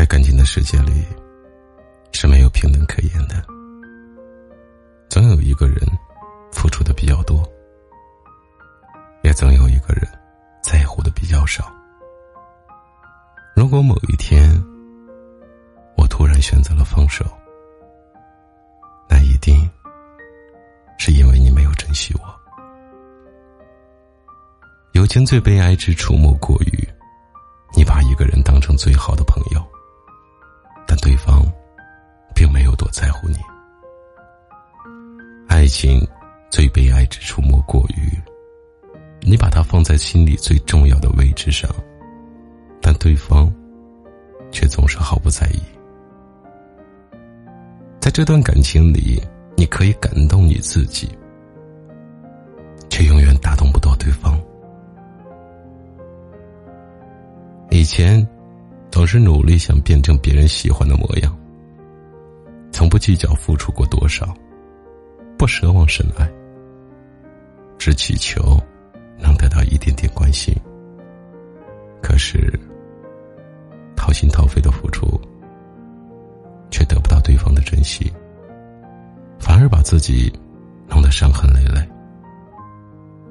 在感情的世界里，是没有平等可言的。总有一个人付出的比较多，也总有一个人在乎的比较少。如果某一天我突然选择了放手，那一定是因为你没有珍惜我。友情最悲哀之处莫过于，你把一个人当成最好的情最悲哀之处莫过于，你把他放在心里最重要的位置上，但对方却总是毫不在意。在这段感情里，你可以感动你自己，却永远打动不到对方。以前，总是努力想变成别人喜欢的模样，从不计较付出过多少，奢望深爱，只祈求能得到一点点关心。可是，掏心掏肺的付出，却得不到对方的珍惜，反而把自己弄得伤痕累累。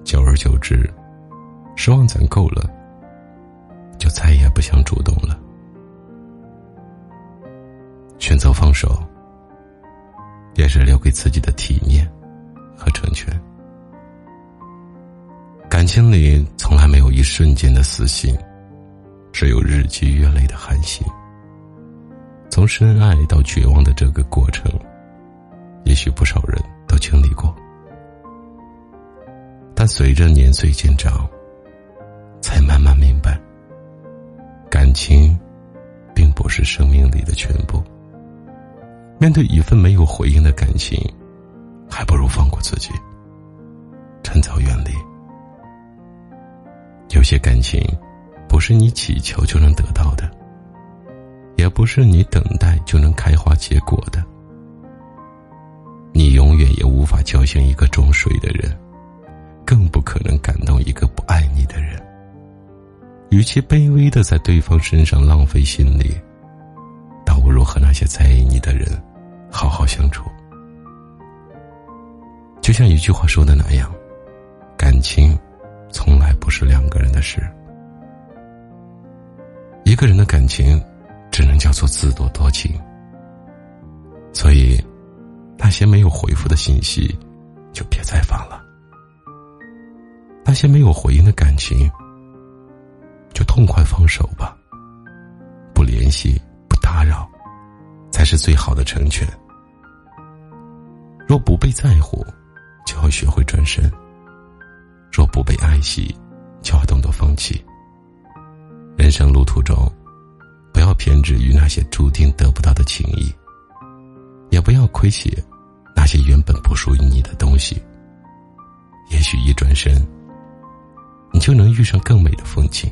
久而久之，失望攒够了。就再也不想主动了，选择放手，也是留给自己的体面心里从来没有一瞬间的死心，只有日积月累的寒心。从深爱到绝望的这个过程，也许不少人都经历过，但随着年岁渐长，才慢慢明白。感情，并不是生命里的全部。面对一份没有回应的感情，还不如放过自己，趁早远离。有些感情，不是你祈求就能得到的，也不是你等待就能开花结果的。你永远也无法叫醒一个装睡的人，更不可能感动一个不爱你的人。与其卑微的在对方身上浪费心力，倒不如和那些在意你的人好好相处。就像一句话说的那样，感情从来不是两个人的事。一个人的感情，只能叫做自作多情。所以，那些没有回复的信息，就别再发了；那些没有回应的感情。就痛快放手吧，不联系，不打扰，才是最好的成全。若不被在乎，就要学会转身；不被爱惜，就要懂得放弃。人生路途中，不要偏执于那些注定得不到的情谊，也不要亏欠那些原本不属于你的东西。也许一转身，你就能遇上更美的风景。